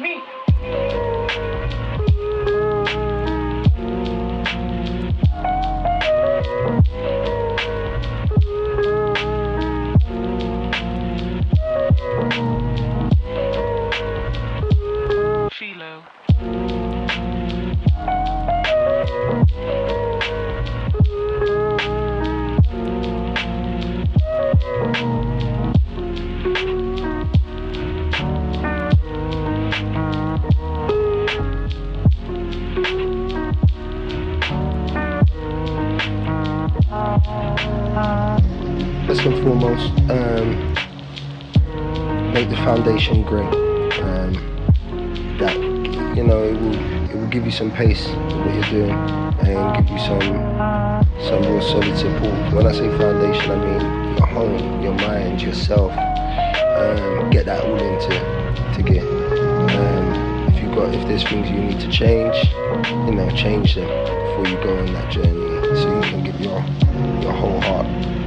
me. First and foremost, um, make the foundation great. Um, that you know it will it will give you some pace in what you're doing and give you some some real solid support. When I say foundation, I mean your home, your mind, yourself. Um, get that all into to get. Um, if you got if there's things you need to change, you know, change them before you go on that journey, so you can give your your whole heart